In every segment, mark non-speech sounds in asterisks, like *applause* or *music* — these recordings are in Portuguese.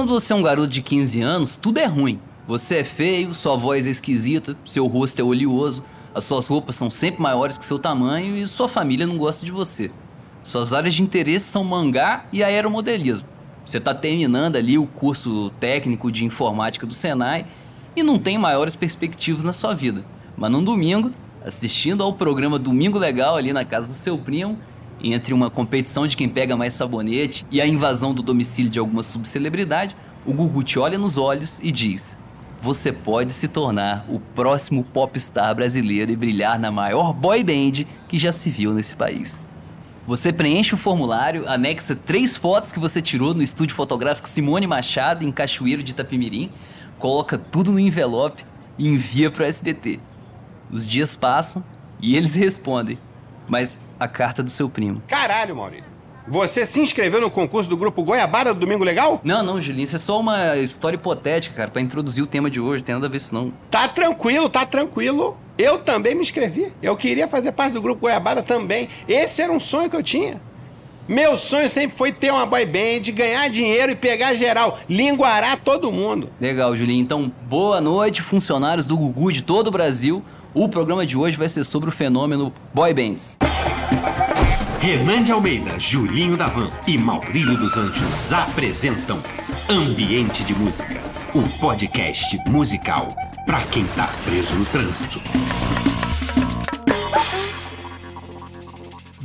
quando você é um garoto de 15 anos, tudo é ruim. Você é feio, sua voz é esquisita, seu rosto é oleoso, as suas roupas são sempre maiores que seu tamanho e sua família não gosta de você. Suas áreas de interesse são mangá e aeromodelismo. Você está terminando ali o curso técnico de informática do Senai e não tem maiores perspectivas na sua vida. Mas num domingo, assistindo ao programa Domingo Legal ali na casa do seu primo, entre uma competição de quem pega mais sabonete e a invasão do domicílio de alguma subcelebridade, o Gugu te olha nos olhos e diz: Você pode se tornar o próximo popstar brasileiro e brilhar na maior boy band que já se viu nesse país. Você preenche o formulário, anexa três fotos que você tirou no estúdio fotográfico Simone Machado, em Cachoeiro de Itapemirim, coloca tudo no envelope e envia para o SBT. Os dias passam e eles respondem, mas a carta do seu primo. Caralho, Maurício. Você se inscreveu no concurso do grupo Goiabara do Domingo Legal? Não, não, Julinho, isso é só uma história hipotética, cara, para introduzir o tema de hoje, tem nada a ver isso não. Tá tranquilo, tá tranquilo. Eu também me inscrevi. Eu queria fazer parte do grupo Goiabara também. Esse era um sonho que eu tinha. Meu sonho sempre foi ter uma boy band, ganhar dinheiro e pegar geral, linguarar todo mundo. Legal, Julinho. Então, boa noite, funcionários do Gugu de todo o Brasil. O programa de hoje vai ser sobre o fenômeno boy bands. Renan de Almeida, Julinho Davan e Maurílio dos Anjos apresentam Ambiente de Música, o podcast musical para quem tá preso no trânsito.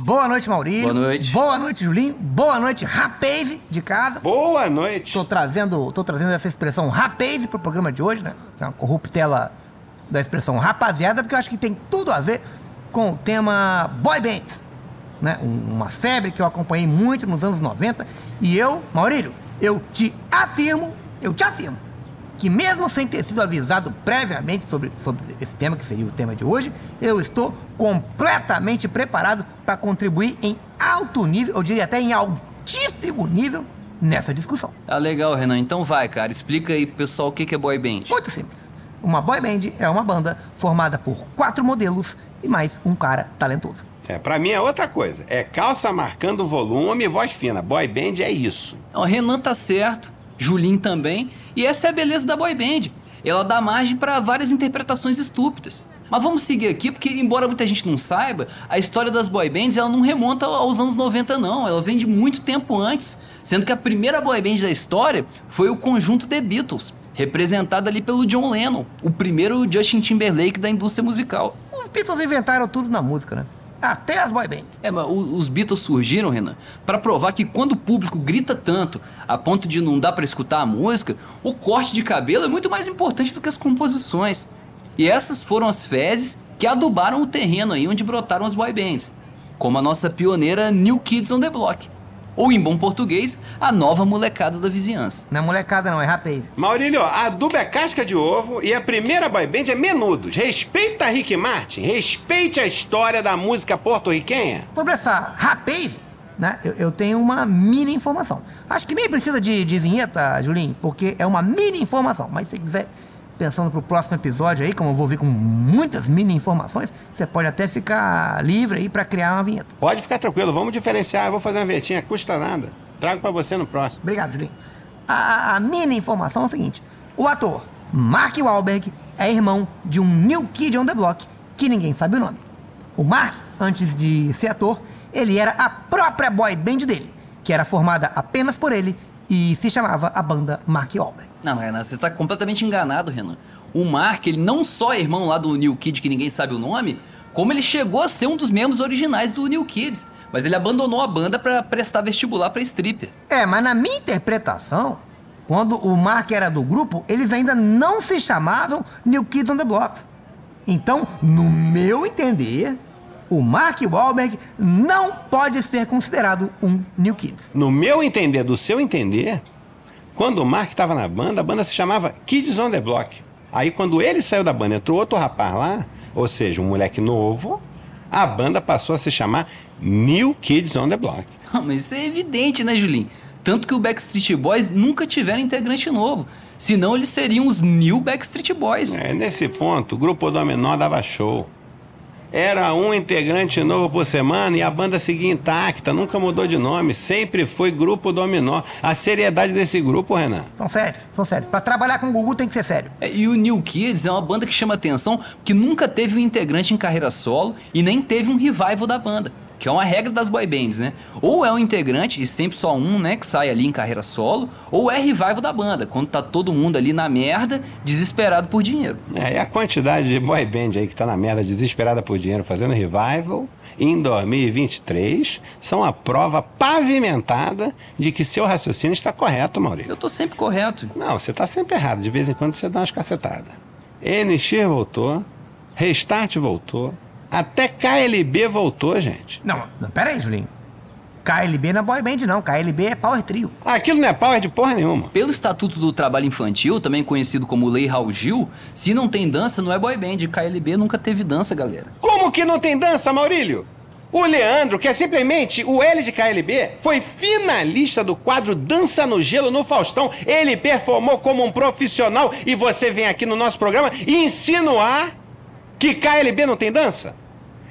Boa noite, Maurílio. Boa noite. Boa noite, Julinho. Boa noite, rapaz de casa. Boa noite. Tô trazendo, tô trazendo essa expressão rapaz pro programa de hoje, né? Que é uma corruptela da expressão rapaziada, porque eu acho que tem tudo a ver com o tema boy bands, né? Um- Uma febre que eu acompanhei muito nos anos 90. E eu, Maurílio, eu te afirmo, eu te afirmo, que mesmo sem ter sido avisado previamente sobre, sobre esse tema, que seria o tema de hoje, eu estou completamente preparado para contribuir em alto nível, eu diria até em altíssimo nível, nessa discussão. Ah, legal, Renan. Então vai, cara, explica aí pro pessoal o que que é boy band. Muito simples. Uma boy band é uma banda formada por quatro modelos e mais um cara talentoso. É, pra mim é outra coisa. É calça marcando volume e voz fina. Boy band é isso. O Renan tá certo, Julinho também, e essa é a beleza da boy band. Ela dá margem para várias interpretações estúpidas. Mas vamos seguir aqui, porque embora muita gente não saiba, a história das boy bands ela não remonta aos anos 90 não, ela vem de muito tempo antes, sendo que a primeira boy band da história foi o conjunto The Beatles, representado ali pelo John Lennon, o primeiro Justin Timberlake da indústria musical. Os Beatles inventaram tudo na música, né? Até as boy bands. É, mas os Beatles surgiram, Renan, pra provar que quando o público grita tanto a ponto de não dar pra escutar a música, o corte de cabelo é muito mais importante do que as composições. E essas foram as fezes que adubaram o terreno aí onde brotaram as boy bands, como a nossa pioneira New Kids on the Block, ou em bom português, a nova molecada da vizinhança. Não é molecada não, é rapaz. Maurílio, a adubo é casca de ovo e a primeira boy band é Menudos. Respeita Rick Martin, respeite a história da música porto-riquenha. Sobre essa rapaz, né? Eu, eu tenho uma mini informação. Acho que nem precisa de, de vinheta, Julinho, porque é uma mini informação. Mas se quiser, pensando pro próximo episódio aí, como eu vou vir com muitas mini informações, você pode até ficar livre aí pra criar uma vinheta. Pode ficar tranquilo, vamos diferenciar. Eu vou fazer uma vetinha, custa nada. Trago pra você no próximo. Obrigado, Julinho. A, a mini informação é o seguinte: o ator Mark Wahlberg é irmão de um New Kid on the Block que ninguém sabe o nome. O Mark, antes de ser ator, ele era a própria boy band dele, que era formada apenas por ele e se chamava a banda Mark Wahlberg. Não, Renan, você tá completamente enganado, Renan. O Mark, ele não só é irmão lá do New Kid, que ninguém sabe o nome, como ele chegou a ser um dos membros originais do New Kids. Mas ele abandonou a banda pra prestar vestibular pra stripper. É, mas na minha interpretação, quando o Mark era do grupo, eles ainda não se chamavam New Kids on the Block. Então, no meu entender, o Mark Wahlberg não pode ser considerado um New Kids. No meu entender, do seu entender, quando o Mark estava na banda, a banda se chamava Kids on the Block. Aí quando ele saiu da banda, entrou outro rapaz lá, ou seja, um moleque novo, a banda passou a se chamar New Kids on the Block. *laughs* Ah, Mas isso é evidente, né, Julinho? Tanto que o Backstreet Boys nunca tiveram integrante novo. Senão eles seriam os New Backstreet Boys. É, nesse ponto, o grupo Dominó dava show. Era um integrante novo por semana e a banda seguia intacta, nunca mudou de nome, sempre foi Grupo Dominó. A seriedade desse grupo, Renan. São sérios, são sérios. Pra trabalhar com o Gugu tem que ser sério. É, e o New Kids é uma banda que chama atenção porque nunca teve um integrante em carreira solo e nem teve um revival da banda. Que é uma regra das boy bands, né? Ou é um integrante, e sempre só um, né, que sai ali em carreira solo, ou é revival da banda, quando tá todo mundo ali na merda, desesperado por dinheiro. É, e a quantidade de boy band aí que tá na merda, desesperada por dinheiro, fazendo revival em 2023, são a prova pavimentada de que seu raciocínio está correto, Maurício. Eu tô sempre correto. Não, você tá sempre errado. De vez em quando você dá umas cacetadas. NX voltou, Restart voltou, até KLB voltou, gente. Não, não pera aí, Julinho. KLB não é boy band, não. KLB é power trio. Aquilo não é power de porra nenhuma. Pelo Estatuto do Trabalho Infantil, também conhecido como Lei Raul Gil, se não tem dança, não é boy band. KLB nunca teve dança, galera. Como que não tem dança, Maurílio? O Leandro, que é simplesmente o L de KLB, foi finalista do quadro Dança no Gelo no Faustão. Ele performou como um profissional e você vem aqui no nosso programa insinuar que KLB não tem dança?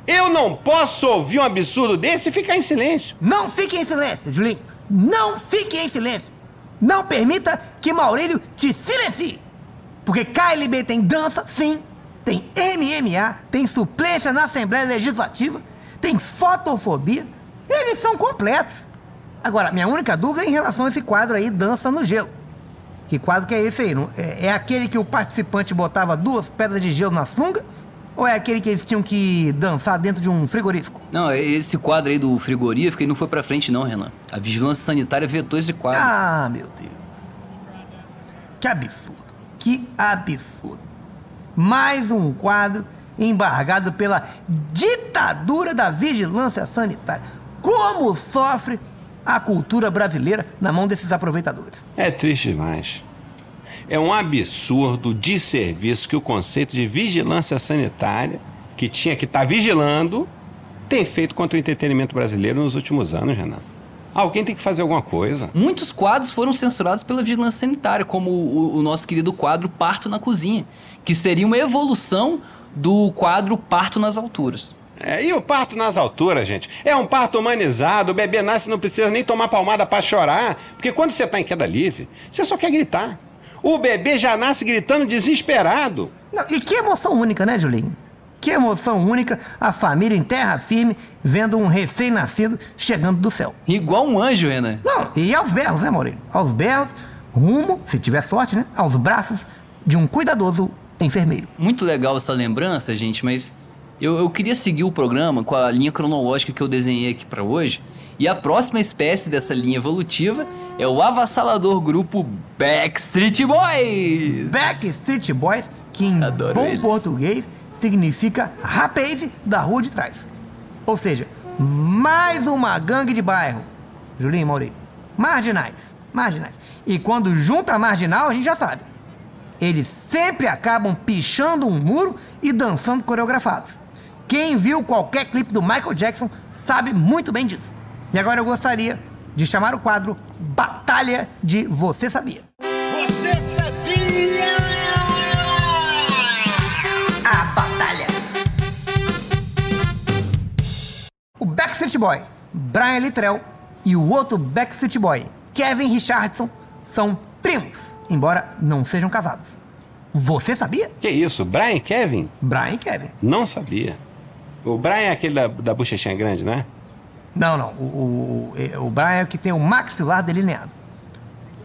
Eu não posso ouvir um absurdo desse e ficar em silêncio. Não fique em silêncio, Julinho. Não fique em silêncio. Não permita que Maurílio te silencie. Porque KLB tem dança, sim. Tem MMA, tem suplência na Assembleia Legislativa, tem fotofobia. Eles são completos. Agora, minha única dúvida é em relação a esse quadro aí, Dança no Gelo. Que quadro que é esse aí? É, é aquele que o participante botava duas pedras de gelo na sunga? Ou é aquele que eles tinham que dançar dentro de um frigorífico? Não, esse quadro aí do frigorífico aí não foi pra frente não, Renan. A vigilância sanitária vetou esse quadro. Ah, meu Deus. Que absurdo. Que absurdo. Mais um quadro embargado pela ditadura da vigilância sanitária. Como sofre a cultura brasileira na mão desses aproveitadores? É triste demais. É um absurdo de serviço que o conceito de vigilância sanitária, que tinha que estar vigilando, tem feito contra o entretenimento brasileiro nos últimos anos, Renan. Alguém tem que fazer alguma coisa. Muitos quadros foram censurados pela vigilância sanitária, como o, o nosso querido quadro Parto na Cozinha, que seria uma evolução do quadro Parto nas Alturas. É, e o parto nas alturas, gente? É um parto humanizado, o bebê nasce e não precisa nem tomar palmada para chorar, porque quando você tá em queda livre, você só quer gritar. O bebê já nasce gritando desesperado. Não, e que emoção única, né, Julinho? Que emoção única a família em terra firme vendo um recém-nascido chegando do céu. Igual um anjo, Renan. Não, e aos berros, né, Maurílio? Aos berros, rumo, se tiver sorte, né? Aos braços de um cuidadoso enfermeiro. Muito legal essa lembrança, gente, mas eu, eu queria seguir o programa com a linha cronológica que eu desenhei aqui para hoje. E a próxima espécie dessa linha evolutiva é o avassalador grupo Backstreet Boys. Backstreet Boys, que em Adoro bom eles. português significa rapaz da rua de trás. Ou seja, mais uma gangue de bairro. Julinho Maurício. Marginais. Marginais. E quando junta marginal, a gente já sabe. Eles sempre acabam pichando um muro e dançando coreografados. Quem viu qualquer clipe do Michael Jackson sabe muito bem disso. E agora eu gostaria de chamar o quadro Batalha de Você Sabia. Você sabia? A Batalha. O Backstreet Boy, Brian Littrell, e o outro Backstreet Boy, Kevin Richardson, são primos, embora não sejam casados. Você sabia? Que isso, Brian e Kevin? Brian e Kevin. Não sabia. O Brian é aquele da, da bochechinha grande, né? Não, não. O, o, o Brian é o que tem o maxilar delineado.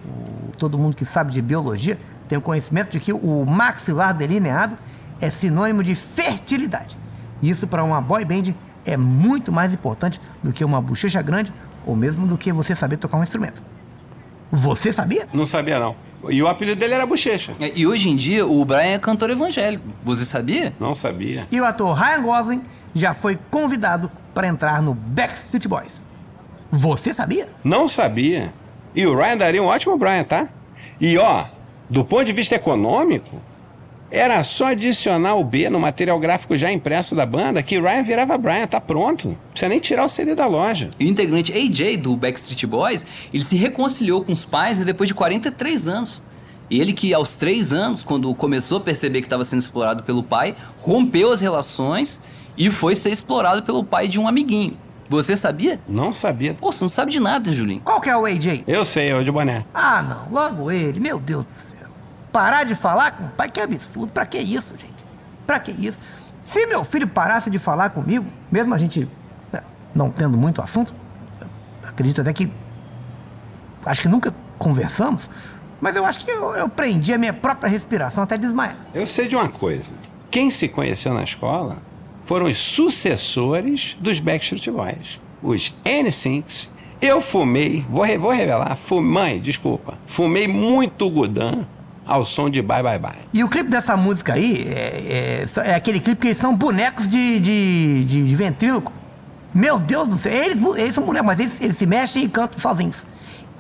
O- todo mundo que sabe de biologia tem o conhecimento de que o maxilar delineado é sinônimo de fertilidade. Isso para uma boy band é muito mais importante do que uma bochecha grande ou mesmo do que você saber tocar um instrumento. Você sabia? Não sabia, não. E o apelido dele era Bochecha. É, E hoje em dia o Brian é cantor evangélico. Você sabia? Não sabia. E o ator Ryan Gosling já foi convidado para entrar no Backstreet Boys. Você sabia? Não sabia. E o Ryan daria um ótimo Brian, tá? E ó, do ponto de vista econômico, era só adicionar o B no material gráfico já impresso da banda que Ryan virava Brian, tá pronto. Não precisa nem tirar o CD da loja. E o integrante AJ do Backstreet Boys, ele se reconciliou com os pais depois de 43 anos. E ele que aos 3 anos, quando começou a perceber que estava sendo explorado pelo pai, rompeu as relações E foi ser explorado pelo pai de um amiguinho. Você sabia? Não sabia. Pô, você não sabe de nada, Julinho. Qual que é o AJ? Eu sei, eu de boné. Ah, não, logo ele, meu Deus do céu. Parar de falar com o pai, que absurdo. Pra que isso, gente? Pra que isso? Se meu filho parasse de falar comigo, mesmo a gente né, não tendo muito assunto, acredito até que. Acho que nunca conversamos, mas eu acho que eu, eu prendi a minha própria respiração até desmaiar. Eu sei de uma coisa. Quem se conheceu na escola foram os sucessores dos Backstreet Boys. Os N-Syncs. Eu fumei, vou, vou revelar, fumei, desculpa, fumei muito Gudan ao som de Bye Bye Bye. E o clipe dessa música aí é, é- é aquele clipe que eles são bonecos de, de, de, de ventríloco. Meu Deus do céu, eles, eles são bonecos, mas eles, eles se mexem e cantam sozinhos.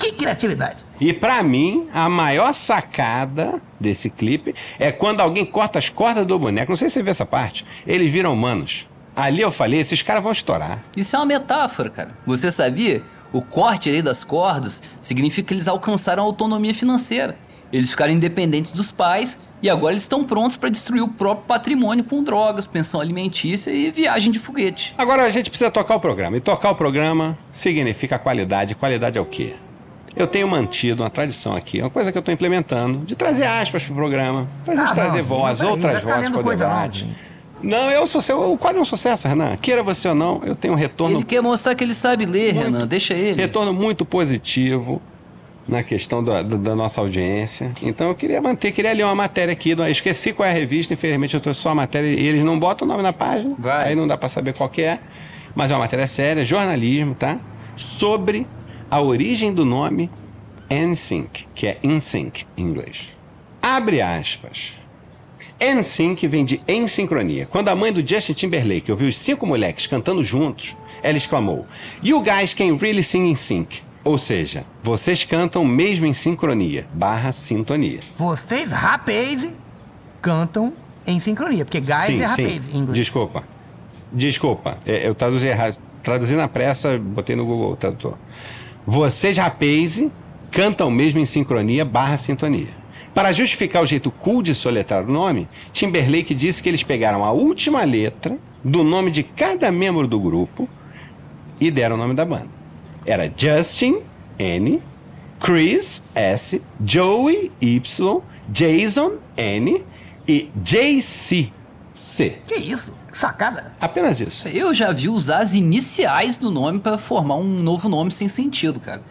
Que criatividade! E pra mim, a maior sacada desse clipe é quando alguém corta as cordas do boneco. Não sei se você vê essa parte. Eles viram humanos. Ali eu falei, esses caras vão estourar. Isso é uma metáfora, cara. Você sabia? O corte ali das cordas significa que eles alcançaram a autonomia financeira. Eles ficaram independentes dos pais e agora eles estão prontos para destruir o próprio patrimônio com drogas, pensão alimentícia e viagem de foguete. Agora a gente precisa tocar o programa. E tocar o programa significa qualidade. Qualidade é o quê? Eu tenho mantido uma tradição aqui, uma coisa que eu estou implementando, de trazer aspas pro programa, pra gente Ah, trazer não, voz, não outras vozes para o não, debate. gente. Não, eu sou seu. O é um sucesso, Renan. Queira você ou não, eu tenho um retorno Ele quer mostrar que ele sabe ler, Muito. Renan. Deixa ele. retorno muito positivo na questão da, da- da nossa audiência. Então eu queria manter, queria ler uma matéria aqui. Eu esqueci qual é a revista, infelizmente eu trouxe só a matéria e eles não botam o nome na página. Vai. Aí não dá pra saber qual que é. Mas é uma matéria séria, jornalismo, tá? Sobre a origem do nome NSYNC, que é InSync em inglês. Abre aspas. NSYNC vem de em sincronia. Quando a mãe do Justin Timberlake ouviu os cinco moleques cantando juntos, ela exclamou: You guys can really sing in sync. Ou seja, vocês cantam mesmo em sincronia, barra sintonia. Vocês, rapaz, cantam em sincronia, porque guys sim, é rapaz em inglês. Desculpa. Desculpa, é, eu traduzi errado. Traduzi na pressa, botei no Google Tradutor. Vocês, rapaz, cantam mesmo em sincronia, barra sintonia. Para justificar o jeito cool de soletrar o nome, Timberlake disse que eles pegaram a última letra do nome de cada membro do grupo e deram o nome da banda. Era Justin, N, Chris, S, Joey, Y, Jason, N e JC, C. Que isso? Sacada. Apenas isso. Eu já vi usar as iniciais do nome para formar um novo nome sem sentido, cara.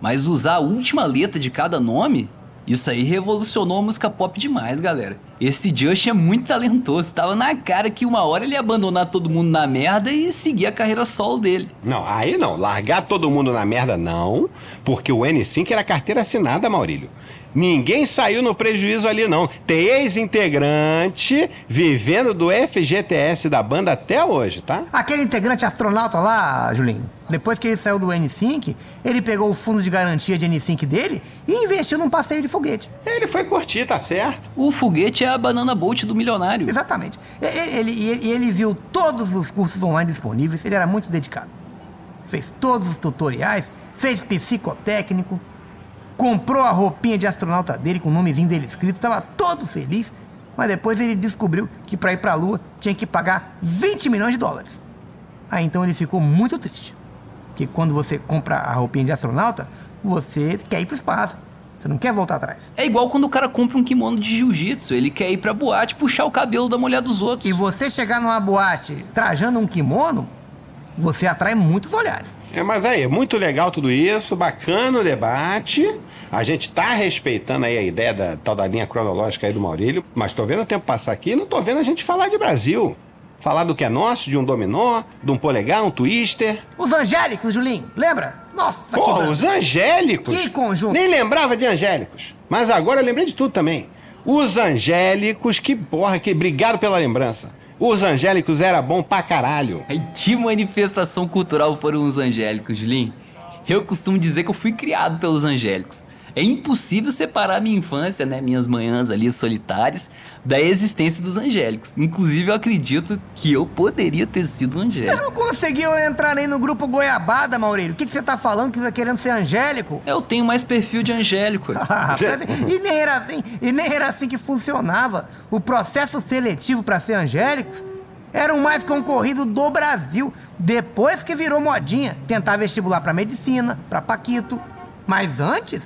Mas usar a última letra de cada nome, isso aí revolucionou a música pop demais, galera. Esse Just é muito talentoso. Tava na cara que uma hora ele ia abandonar todo mundo na merda e seguir a carreira solo dele. Não, aí não. Largar todo mundo na merda, não. Porque o N5 era carteira assinada, Maurílio. Ninguém saiu no prejuízo ali, não. Tem ex-integrante vivendo do FGTS da banda até hoje, tá? Aquele integrante astronauta lá, Julinho, depois que ele saiu do N5, ele pegou o fundo de garantia de N5 dele e investiu num passeio de foguete. Ele foi curtir, tá certo? O foguete é a banana bolt do milionário. Exatamente. Ele, e ele viu todos os cursos online disponíveis, ele era muito dedicado. Fez todos os tutoriais, fez psicotécnico, comprou a roupinha de astronauta dele com o nomezinho dele escrito, estava todo feliz, mas depois ele descobriu que para ir para a Lua tinha que pagar 20 milhões de dólares. Aí então ele ficou muito triste. Porque quando você compra a roupinha de astronauta, você quer ir para o espaço. Você não quer voltar atrás. É igual quando o cara compra um kimono de jiu-jitsu. Ele quer ir pra boate puxar o cabelo da mulher dos outros. E você chegar numa boate trajando um kimono, você atrai muitos olhares. É, mas aí, muito legal tudo isso, bacana o debate. A gente tá respeitando aí a ideia da tal da linha cronológica aí do Maurílio, mas tô vendo o tempo passar aqui e não tô vendo a gente falar de Brasil. Falar do que é nosso, de um dominó, de um polegar, um twister. Os angélicos, Julinho, lembra? Nossa, que Porra, banda. os angélicos! Que conjunto! Nem lembrava de angélicos. Mas agora eu lembrei de tudo também. Os angélicos, que porra, que obrigado pela lembrança. Os angélicos era bom pra caralho. Ai, que manifestação cultural foram os angélicos, Julinho? Eu costumo dizer que eu fui criado pelos angélicos. É impossível separar minha infância, né, minhas manhãs ali solitárias, da existência dos angélicos. Inclusive, eu acredito que eu poderia ter sido um Você angélico. não conseguiu entrar nem no grupo Goiabada, Maurílio? O que, que você tá falando que você tá querendo ser angélico? Eu tenho mais perfil de angélico. *laughs* Ah, e nem era assim, e nem era assim que funcionava. O processo seletivo para ser angélicos Era o mais concorrido do Brasil. Depois que virou modinha, tentar vestibular para medicina, para Paquito. Mas antes,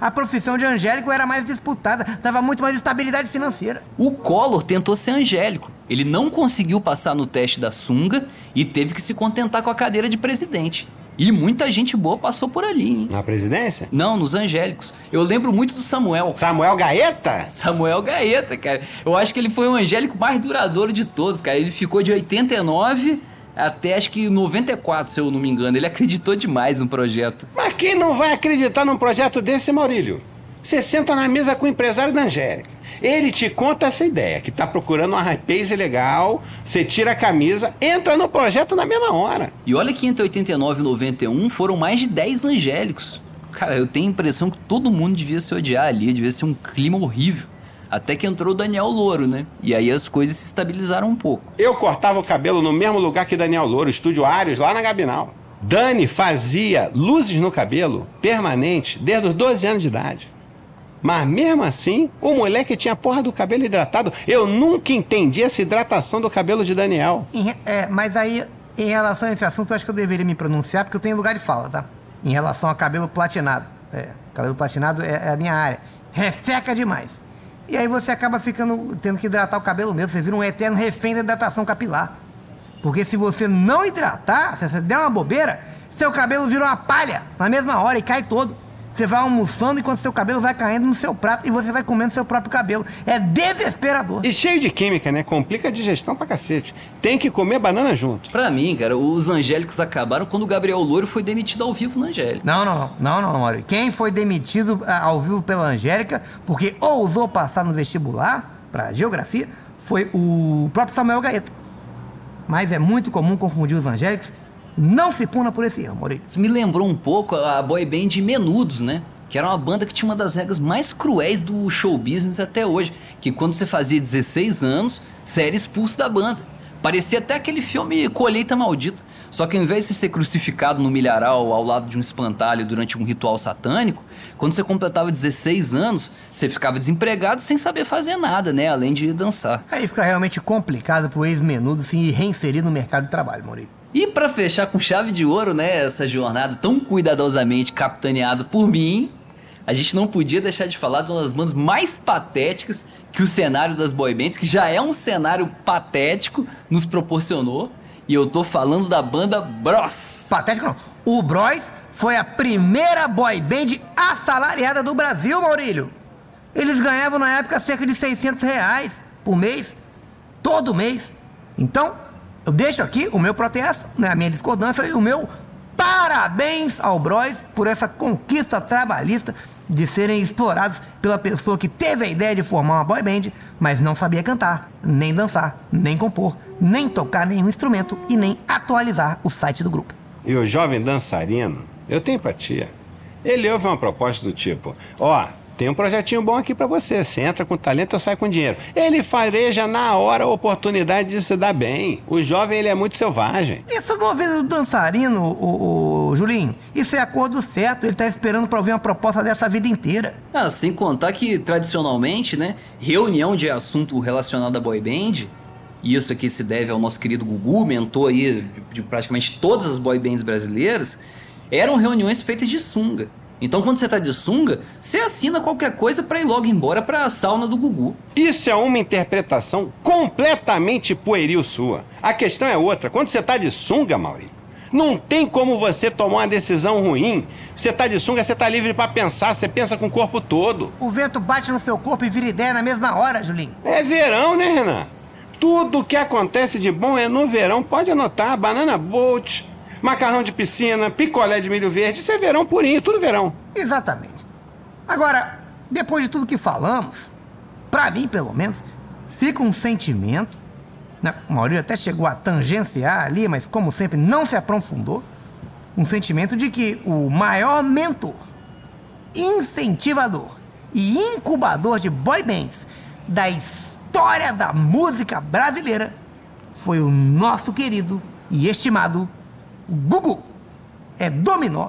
a profissão de angélico era mais disputada, dava muito mais estabilidade financeira. O Collor tentou ser angélico. Ele não conseguiu passar no teste da sunga e teve que se contentar com a cadeira de presidente. E muita gente boa passou por ali, hein? Na presidência? Não, nos angélicos. Eu lembro muito do Samuel. Samuel Gaeta? Samuel Gaeta, cara. Eu acho que ele foi o angélico mais duradouro de todos, cara. Ele ficou de 89 até acho que 94, se eu não me engano. Ele acreditou demais no projeto. Mas quem não vai acreditar num projeto desse, Maurílio? Você senta na mesa com o empresário da Angélica. Ele te conta essa ideia, que tá procurando uma rapaz legal, você tira a camisa, entra no projeto na mesma hora. E olha que entre 89 e 91 foram mais de 10 angélicos. Cara, eu tenho a impressão que todo mundo devia se odiar ali, devia ser um clima horrível. Até que entrou o Daniel Louro, né? E aí as coisas se estabilizaram um pouco. Eu cortava o cabelo no mesmo lugar que Daniel Louro, estúdio Arios, lá na Gabinal. Dani fazia luzes no cabelo permanente desde os 12 anos de idade. Mas mesmo assim, o moleque tinha a porra do cabelo hidratado. Eu nunca entendi essa hidratação do cabelo de Daniel. É, mas aí, em relação a esse assunto, eu acho que eu deveria me pronunciar, porque eu tenho lugar de fala, tá? Em relação a cabelo platinado. É, cabelo platinado é, é a minha área. Resseca demais. E aí você acaba ficando, tendo que hidratar o cabelo mesmo. Você vira um eterno refém da hidratação capilar. Porque se você não hidratar, se você der uma bobeira, seu cabelo vira uma palha na mesma hora e cai todo. Você vai almoçando enquanto seu cabelo vai caindo no seu prato e você vai comendo seu próprio cabelo. É desesperador. E cheio de química, né? Complica a digestão pra cacete. Tem que comer banana junto. Pra mim, cara, os angélicos acabaram quando o Gabriel Louro foi demitido ao vivo no Angélico. Não, não, não, não, não. Quem foi demitido ao vivo pela Angélica porque ousou passar no vestibular para geografia foi o próprio Samuel Gaeta. Mas é muito comum confundir os angélicos. Não se puna por esse erro, Maurício. Isso me lembrou um pouco a boy band Menudos, né? Que era uma banda que tinha uma das regras mais cruéis do show business até hoje. Que quando você fazia 16 anos, você era expulso da banda. Parecia até aquele filme Colheita Maldita. Só que ao invés de ser crucificado no milharal ao lado de um espantalho durante um ritual satânico, quando você completava 16 anos, você ficava desempregado sem saber fazer nada, né? Além de dançar. Aí fica realmente complicado pro ex-menudo se reinserir no mercado de trabalho, Maurício. E pra fechar com chave de ouro, né, essa jornada tão cuidadosamente capitaneada por mim, a gente não podia deixar de falar de uma das bandas mais patéticas que o cenário das boy bands, que já é um cenário patético, nos proporcionou. E eu tô falando da banda Bros. Patético não. O Bros foi a primeira boy band assalariada do Brasil, Maurílio. Eles ganhavam na época cerca de 600 reais por mês, todo mês. Então, eu deixo aqui o meu protesto, né, a minha discordância e o meu parabéns ao Bros por essa conquista trabalhista de serem explorados pela pessoa que teve a ideia de formar uma boy band, mas não sabia cantar, nem dançar, nem compor, nem tocar nenhum instrumento e nem atualizar o site do grupo. E o jovem dançarino, eu tenho empatia. Ele ouve uma proposta do tipo: Ó, tem um projetinho bom aqui pra você. Você entra com talento, eu saio com dinheiro. Ele fareja na hora a oportunidade de se dar bem. O jovem, ele é muito selvagem. Essa novela do dançarino, o, Julinho, isso é acordo certo. Ele tá esperando pra ouvir uma proposta dessa a vida inteira. Ah, sem contar que, tradicionalmente, né, reunião de assunto relacionado à boy band, e isso aqui se deve ao nosso querido Gugu, mentor aí de, de praticamente todas as boy bands brasileiras, eram reuniões feitas de sunga. Então, quando você tá de sunga, você assina qualquer coisa pra ir logo embora pra sauna do Gugu. Isso é uma interpretação completamente pueril sua. A questão é outra. Quando você tá de sunga, Mauri, não tem como você tomar uma decisão ruim. Você tá de sunga, você tá livre pra pensar, você pensa com o corpo todo. O vento bate no seu corpo e vira ideia na mesma hora, Julinho. É verão, né, Renan? Tudo que acontece de bom é no verão. Pode anotar, banana boat, macarrão de piscina, picolé de milho verde. Isso é verão purinho, tudo verão. Exatamente. Agora, depois de tudo que falamos, pra mim, pelo menos, fica um sentimento. Né? O Maurício até chegou a tangenciar ali, mas como sempre não se aprofundou. Um sentimento de que o maior mentor, incentivador e incubador de boy bands da história da música brasileira foi o nosso querido e estimado Gugu. É dominó,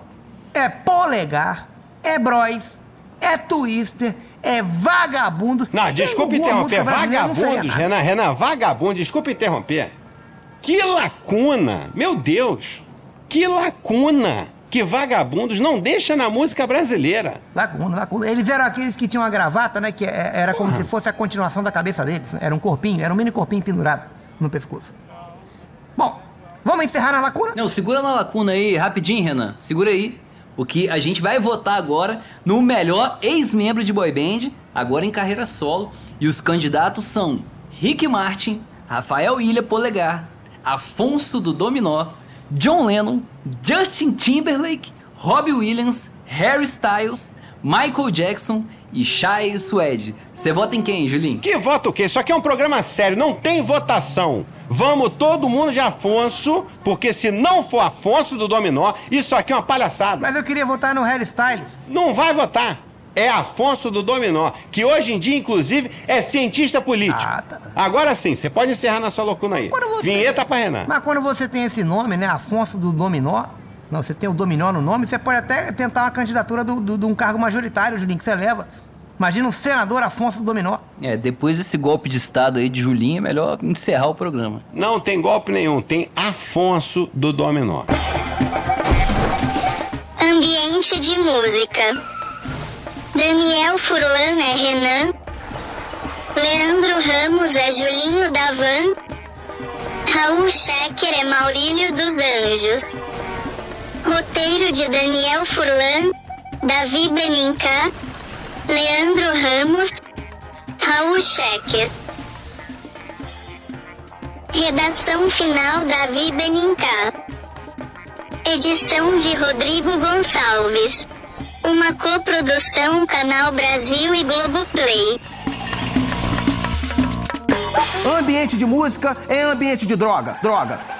é polegar, é bros, é twister, é vagabundo. Não, desculpe interromper. Vagabundos. Renan, Renan, vagabundo, desculpe interromper. Que lacuna! Meu Deus! Que lacuna! Que vagabundos não deixa na música brasileira. Lacuna, lacuna. Eles eram aqueles que tinham a gravata, né? Que é- era como se fosse a continuação da cabeça deles. Era um corpinho, era um mini corpinho pendurado no pescoço. Vamos encerrar na lacuna? Não, segura na lacuna aí, rapidinho, Renan. Segura aí. Porque a gente vai votar agora no melhor ex-membro de boy band, agora em carreira solo. E os candidatos são Rick Martin, Rafael Ilha Polegar, Afonso do Dominó, John Lennon, Justin Timberlake, Robbie Williams, Harry Styles, Michael Jackson e Shai Suede. Você vota em quem, Julinho? Que voto o quê? Isso aqui é um programa sério, não tem votação. Vamos todo mundo de Afonso, porque se não for Afonso do Dominó, isso aqui é uma palhaçada. Mas eu queria votar no Harry Styles. Não vai votar. É Afonso do Dominó, que hoje em dia, inclusive, é cientista político. Ah, tá. Agora sim, você pode encerrar na sua loucura aí. Quando você- Vinheta pra Renan. Mas quando você tem esse nome, né? Afonso do Dominó. Não, você tem o Dominó no nome, você pode até tentar uma candidatura de do, do, de um cargo majoritário, Julinho, que você leva. Imagina o senador Afonso do Dominó. É, depois desse golpe de estado aí de Julinho, é melhor encerrar o programa. Não tem golpe nenhum, tem Afonso do Dominó. Ambiente de música. Daniel Furlan é Renan. Leandro Ramos é Julinho da Van. Raul Schecker é Maurílio dos Anjos. Roteiro de Daniel Furlan, Davi Benincá, Leandro Ramos, Raul Schecker. Redação final Davi Benincá. Edição de Rodrigo Gonçalves. Uma coprodução Canal Brasil e Globoplay. Ambiente de música é ambiente de droga. Droga.